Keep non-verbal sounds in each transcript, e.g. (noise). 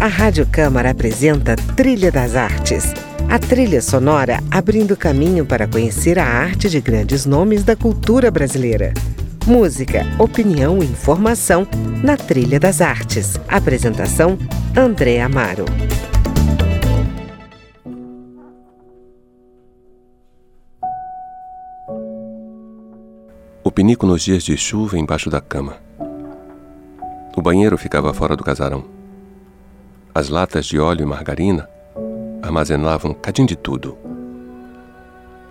A Rádio Câmara apresenta Trilha das Artes. A trilha sonora abrindo caminho para conhecer a arte de grandes nomes da cultura brasileira. Música, opinião e informação na Trilha das Artes. Apresentação: André Amaro. O pinico nos dias de chuva embaixo da cama. O banheiro ficava fora do casarão. As latas de óleo e margarina armazenavam cadinho de tudo.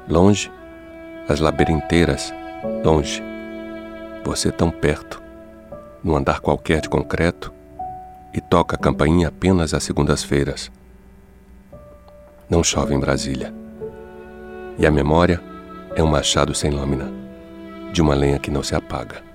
Longe, as labirinteiras, longe. Você tão perto, num andar qualquer de concreto, e toca a campainha apenas às segundas-feiras. Não chove em Brasília. E a memória é um machado sem lâmina, de uma lenha que não se apaga.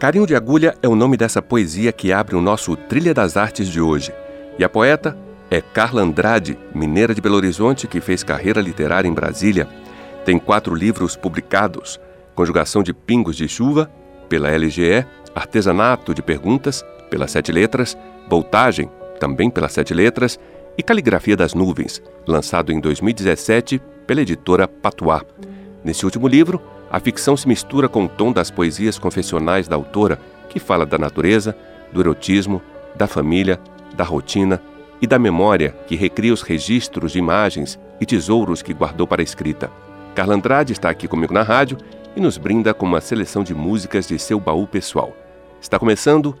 Carinho de Agulha é o nome dessa poesia que abre o nosso Trilha das Artes de hoje. E a poeta é Carla Andrade, mineira de Belo Horizonte, que fez carreira literária em Brasília. Tem quatro livros publicados: Conjugação de Pingos de Chuva, pela LGE, Artesanato de Perguntas, pelas Sete Letras, Voltagem, também pelas Sete Letras, e Caligrafia das Nuvens, lançado em 2017 pela editora Patois. Nesse último livro, a ficção se mistura com o tom das poesias confessionais da autora, que fala da natureza, do erotismo, da família, da rotina e da memória que recria os registros de imagens e tesouros que guardou para a escrita. Carla Andrade está aqui comigo na rádio e nos brinda com uma seleção de músicas de seu baú pessoal. Está começando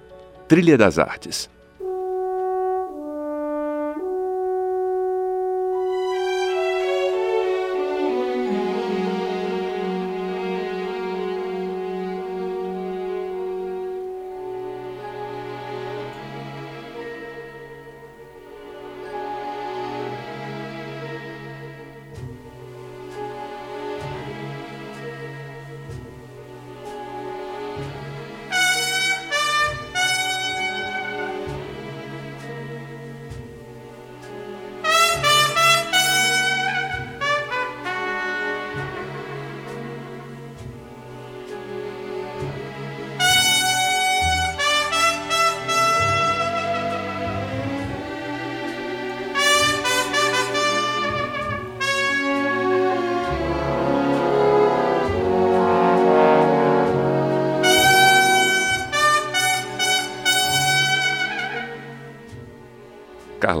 Trilha das Artes.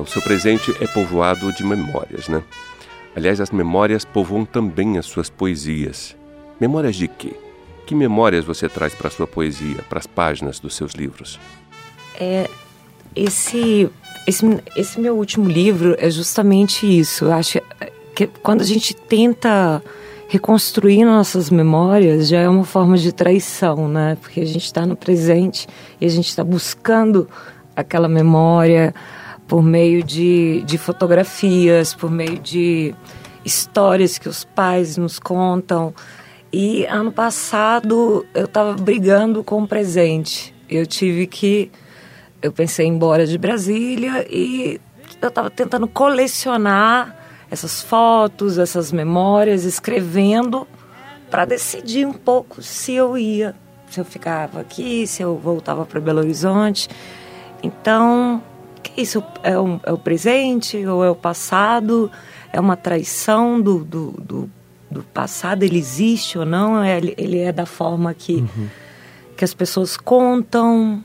Carlos, seu presente é povoado de memórias, né? Aliás, as memórias povoam também as suas poesias. Memórias de quê? Que memórias você traz para a sua poesia, para as páginas dos seus livros? É, esse, esse, esse meu último livro é justamente isso. Eu acho que quando a gente tenta reconstruir nossas memórias já é uma forma de traição, né? Porque a gente está no presente e a gente está buscando aquela memória, por meio de, de fotografias, por meio de histórias que os pais nos contam. E ano passado eu estava brigando com o presente. Eu tive que. Eu pensei em ir embora de Brasília e eu estava tentando colecionar essas fotos, essas memórias, escrevendo para decidir um pouco se eu ia, se eu ficava aqui, se eu voltava para Belo Horizonte. Então, que isso é, um, é o presente ou é o passado? É uma traição do, do, do, do passado? Ele existe ou não? É, ele é da forma que, uhum. que as pessoas contam?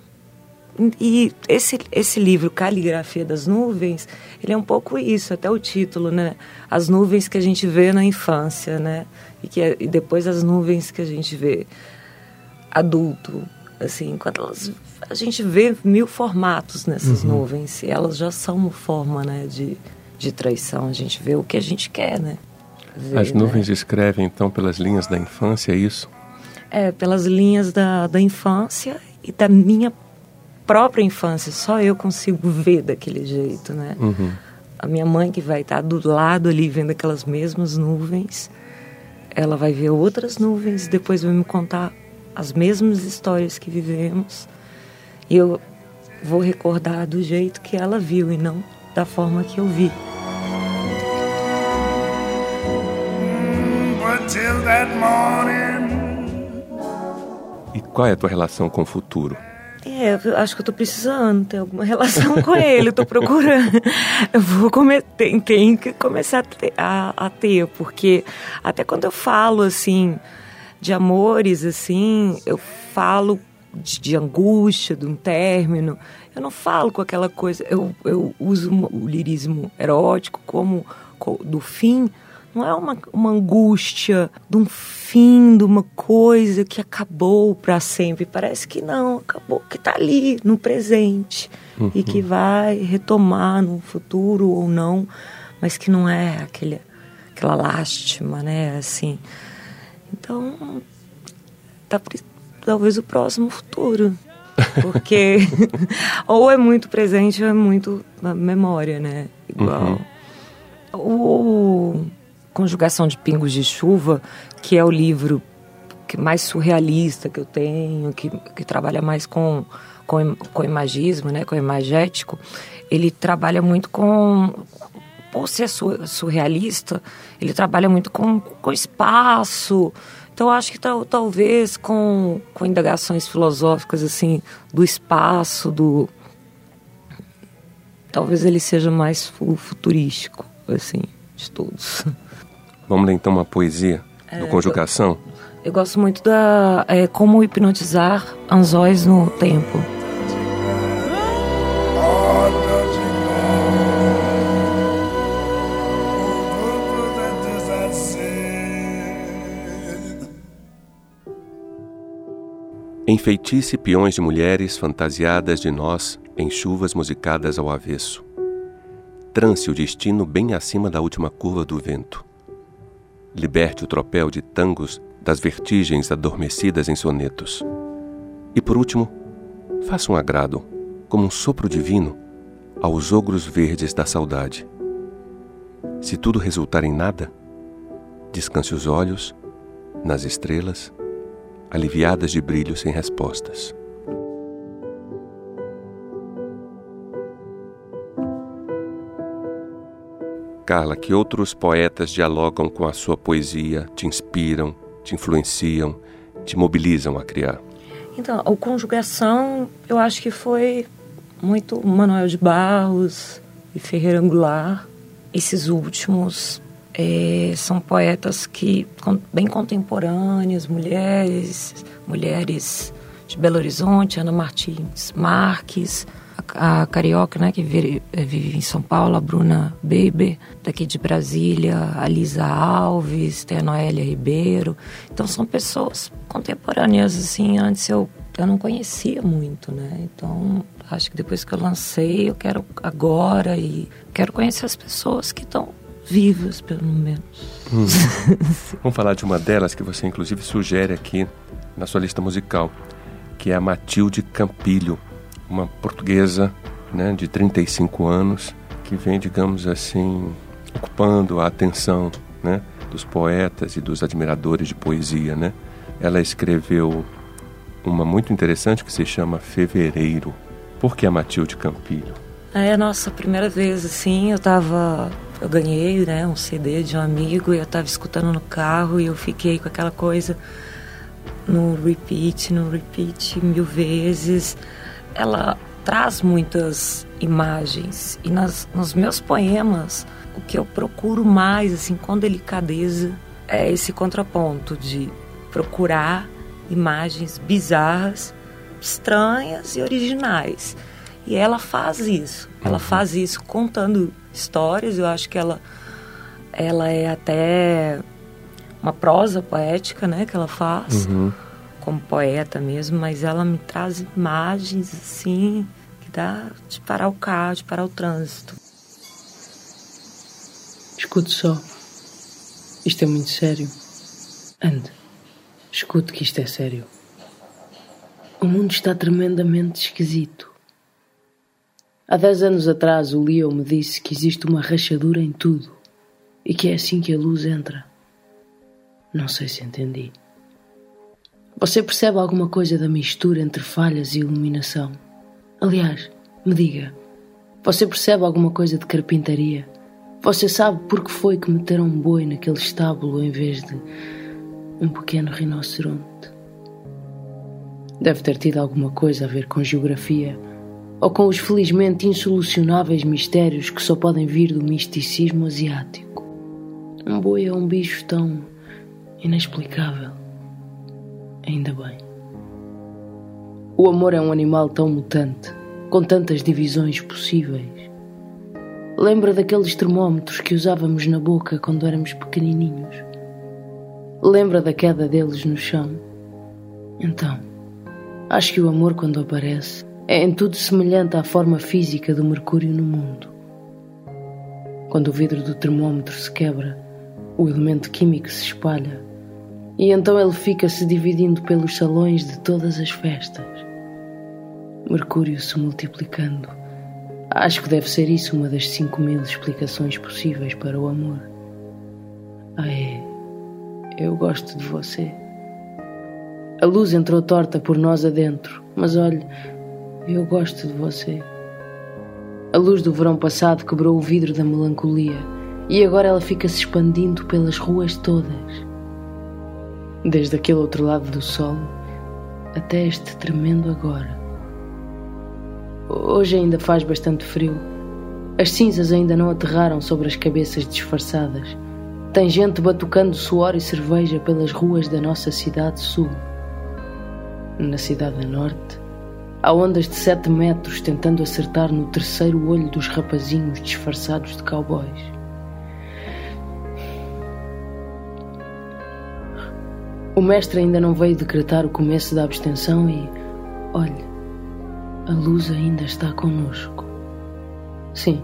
E esse, esse livro, Caligrafia das Nuvens, ele é um pouco isso, até o título, né? As nuvens que a gente vê na infância, né? E, que, é, e depois as nuvens que a gente vê adulto, assim, quando elas a gente vê mil formatos nessas uhum. nuvens e elas já são uma forma né, de, de traição. A gente vê o que a gente quer, né? Ver, As nuvens né? escrevem então pelas linhas da infância, é isso? É, pelas linhas da, da infância e da minha própria infância. Só eu consigo ver daquele jeito, né? Uhum. A minha mãe que vai estar do lado ali vendo aquelas mesmas nuvens, ela vai ver outras nuvens, depois vai me contar as mesmas histórias que vivemos e eu vou recordar do jeito que ela viu e não da forma que eu vi. E qual é a tua relação com o futuro? É, eu acho que eu tô precisando ter alguma (laughs) relação com ele, eu tô procurando. Eu vou cometer, tem, tem que começar a ter, a, a ter, porque até quando eu falo assim de amores, assim, eu falo de, de, angústia, de um término. Eu não falo com aquela coisa. Eu, eu uso o lirismo erótico como do fim, não é uma, uma angústia de um fim, de uma coisa que acabou para sempre. Parece que não, acabou, que está ali no presente uhum. e que vai retomar no futuro ou não, mas que não é aquele, aquela lástima, né? Assim. Então, tá, talvez o próximo futuro. Porque (laughs) ou é muito presente ou é muito na memória, né? Igual. Uhum. O Conjugação de Pingos de Chuva, que é o livro que mais surrealista que eu tenho, que, que trabalha mais com, com, com imagismo, né, com imagético, ele trabalha muito com, por ser surrealista, ele trabalha muito com, com espaço. Então, acho que tal, talvez com, com indagações filosóficas, assim, do espaço, do... Talvez ele seja mais futurístico, assim, de todos. (laughs) Vamos ler então uma poesia do é, Conjugação? Eu, eu, gosto muito da é, Como hipnotizar anzóis no tempo. Enfeitice peões de mulheres fantasiadas de nós em chuvas musicadas ao avesso. Trance o destino bem acima da última curva do vento liberte o tropel de tangos das vertigens adormecidas em sonetos. E por último, faça um agrado, como um sopro divino, aos ogros verdes da saudade. Se tudo resultar em nada, descanse os olhos nas estrelas, aliviadas de brilho sem respostas. Carla, que outros poetas dialogam com a sua poesia, te inspiram, te influenciam, te mobilizam a criar? Então, a conjugação, eu acho que foi muito Manuel de Barros e Ferreira Angular. Esses últimos é, são poetas que bem contemporâneas, mulheres, mulheres de Belo Horizonte, Ana Martins Marques, a carioca, né, que vive, vive em São Paulo, a Bruna Baby, daqui de Brasília, a Lisa Alves, tem a Noélia Ribeiro. Então são pessoas contemporâneas, assim, antes eu, eu não conhecia muito, né? Então acho que depois que eu lancei, eu quero agora e quero conhecer as pessoas que estão vivas, pelo menos. Hum. (laughs) Vamos falar de uma delas que você inclusive sugere aqui na sua lista musical, que é a Matilde Campilho uma portuguesa né, de 35 anos que vem, digamos assim, ocupando a atenção né, dos poetas e dos admiradores de poesia. Né? Ela escreveu uma muito interessante que se chama Fevereiro. Por que a Matilde Campilho? É a nossa primeira vez, assim, eu tava... Eu ganhei, né, um CD de um amigo e eu tava escutando no carro e eu fiquei com aquela coisa no repeat, no repeat mil vezes ela traz muitas imagens e nas, nos meus poemas o que eu procuro mais assim com delicadeza é esse contraponto de procurar imagens bizarras, estranhas e originais. E ela faz isso. Ela uhum. faz isso contando histórias. Eu acho que ela ela é até uma prosa poética, né, que ela faz. Uhum como poeta mesmo, mas ela me traz imagens assim que dá de parar o carro, de parar o trânsito. Escute só. Isto é muito sério. Ande. Escute que isto é sério. O mundo está tremendamente esquisito. Há dez anos atrás o Leo me disse que existe uma rachadura em tudo e que é assim que a luz entra. Não sei se entendi. Você percebe alguma coisa da mistura entre falhas e iluminação? Aliás, me diga, você percebe alguma coisa de carpintaria? Você sabe por que foi que meteram um boi naquele estábulo em vez de. um pequeno rinoceronte. Deve ter tido alguma coisa a ver com geografia ou com os felizmente insolucionáveis mistérios que só podem vir do misticismo asiático. Um boi é um bicho tão inexplicável. Ainda bem. O amor é um animal tão mutante, com tantas divisões possíveis. Lembra daqueles termómetros que usávamos na boca quando éramos pequenininhos? Lembra da queda deles no chão? Então, acho que o amor, quando aparece, é em tudo semelhante à forma física do mercúrio no mundo. Quando o vidro do termómetro se quebra, o elemento químico se espalha e então ele fica se dividindo pelos salões de todas as festas. Mercúrio se multiplicando. Acho que deve ser isso uma das cinco mil explicações possíveis para o amor. Ah, é. Eu gosto de você. A luz entrou torta por nós adentro, mas olhe, eu gosto de você. A luz do verão passado quebrou o vidro da melancolia e agora ela fica se expandindo pelas ruas todas. Desde aquele outro lado do sol até este tremendo agora. Hoje ainda faz bastante frio. As cinzas ainda não aterraram sobre as cabeças disfarçadas. Tem gente batucando suor e cerveja pelas ruas da nossa cidade sul. Na cidade norte, Há ondas de sete metros tentando acertar no terceiro olho dos rapazinhos disfarçados de cowboys. O mestre ainda não veio decretar o começo da abstenção e, olhe, a luz ainda está conosco. Sim,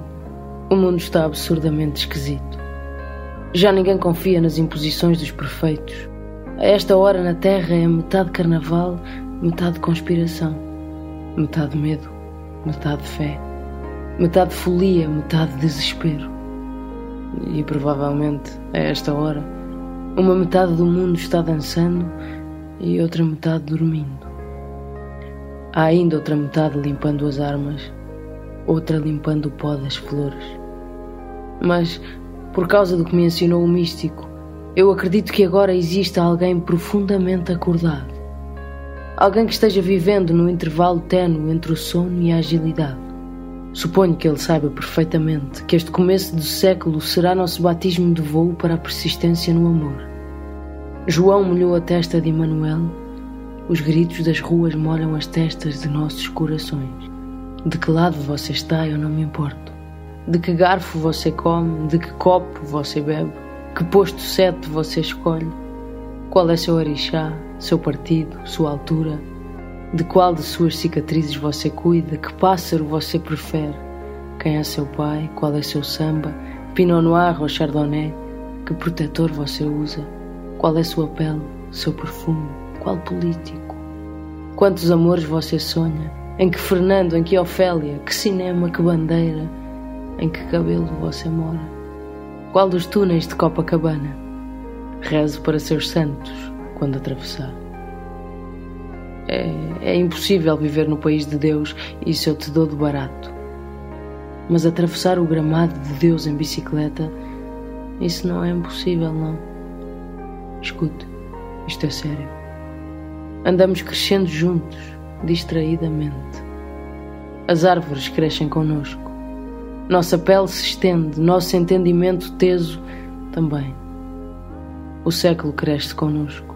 o mundo está absurdamente esquisito. Já ninguém confia nas imposições dos prefeitos. A esta hora na Terra é metade carnaval, metade conspiração. Metade medo, metade fé, metade folia, metade desespero. E provavelmente, a esta hora, uma metade do mundo está dançando e outra metade dormindo. Há ainda outra metade limpando as armas, outra limpando o pó das flores. Mas, por causa do que me ensinou o místico, eu acredito que agora exista alguém profundamente acordado Alguém que esteja vivendo no intervalo ténue entre o sono e a agilidade. Suponho que ele saiba perfeitamente que este começo do século será nosso batismo de voo para a persistência no amor. João molhou a testa de Emanuel, os gritos das ruas molham as testas de nossos corações. De que lado você está, eu não me importo. De que garfo você come, de que copo você bebe, que posto sete você escolhe. Qual é seu orixá, seu partido, sua altura, de qual de suas cicatrizes você cuida, que pássaro você prefere, quem é seu pai, qual é seu samba, Pinot Noir ou Chardonnay, que protetor você usa, qual é sua pele, seu perfume, qual político, quantos amores você sonha, em que Fernando, em que Ofélia, que cinema, que bandeira, em que cabelo você mora, qual dos túneis de Copacabana, rezo para seus santos, quando atravessar. É, é impossível viver no país de Deus, isso eu te dou de barato. Mas atravessar o gramado de Deus em bicicleta, isso não é impossível, não. Escute, isto é sério. Andamos crescendo juntos, distraidamente. As árvores crescem conosco. Nossa pele se estende, nosso entendimento teso também. O século cresce conosco.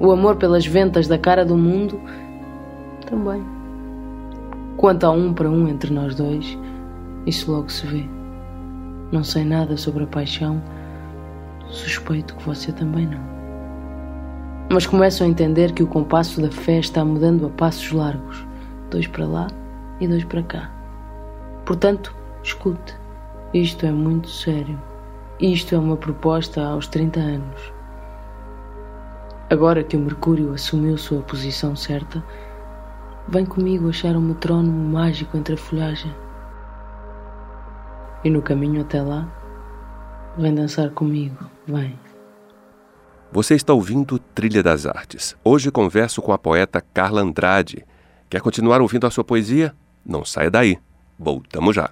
O amor pelas ventas da cara do mundo também. Quanto a um para um entre nós dois, isso logo se vê. Não sei nada sobre a paixão, suspeito que você também não. Mas começo a entender que o compasso da fé está mudando a passos largos, dois para lá e dois para cá. Portanto, escute, isto é muito sério. Isto é uma proposta aos 30 anos. Agora que o Mercúrio assumiu sua posição certa, vem comigo achar um metrónomo mágico entre a folhagem. E no caminho até lá, vem dançar comigo, vem. Você está ouvindo Trilha das Artes. Hoje converso com a poeta Carla Andrade. Quer continuar ouvindo a sua poesia? Não saia daí. Voltamos já.